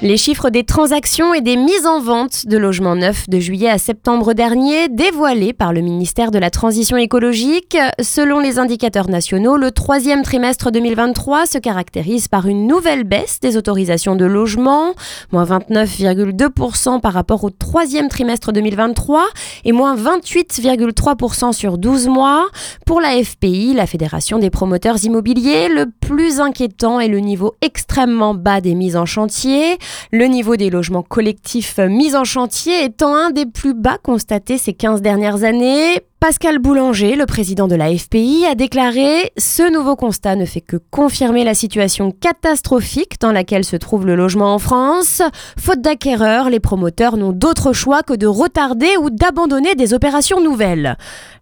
Les chiffres des transactions et des mises en vente de logements neufs de juillet à septembre dernier dévoilés par le ministère de la Transition écologique. Selon les indicateurs nationaux, le troisième trimestre 2023 se caractérise par une nouvelle baisse des autorisations de logement, moins 29,2% par rapport au troisième trimestre 2023 et moins 28,3% sur 12 mois. Pour la FPI, la Fédération des promoteurs immobiliers, le plus inquiétant est le niveau extrêmement bas des mises en chantier. Le niveau des logements collectifs mis en chantier étant un des plus bas constatés ces 15 dernières années. Pascal Boulanger, le président de la FPI, a déclaré Ce nouveau constat ne fait que confirmer la situation catastrophique dans laquelle se trouve le logement en France. Faute d'acquéreurs, les promoteurs n'ont d'autre choix que de retarder ou d'abandonner des opérations nouvelles.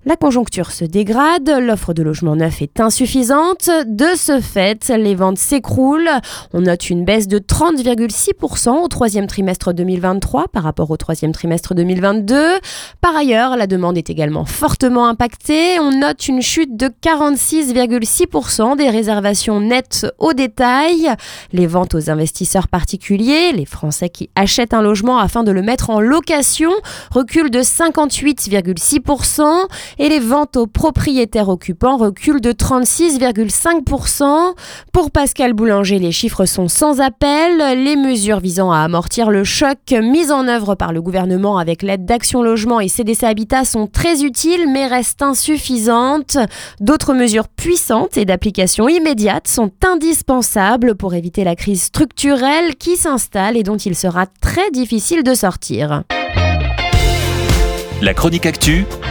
La conjoncture se dégrade, l'offre de logements neufs est insuffisante. De ce fait, les ventes s'écroulent. On note une baisse de 30,6% au troisième trimestre 2023 par rapport au troisième trimestre 2022. Par ailleurs, la demande est également forte fortement impacté. On note une chute de 46,6% des réservations nettes au détail. Les ventes aux investisseurs particuliers, les Français qui achètent un logement afin de le mettre en location, reculent de 58,6% et les ventes aux propriétaires occupants reculent de 36,5%. Pour Pascal Boulanger, les chiffres sont sans appel. Les mesures visant à amortir le choc mises en œuvre par le gouvernement avec l'aide d'Action Logement et CDC Habitat sont très utiles mais restent insuffisantes. D'autres mesures puissantes et d'application immédiate sont indispensables pour éviter la crise structurelle qui s'installe et dont il sera très difficile de sortir. La chronique actu,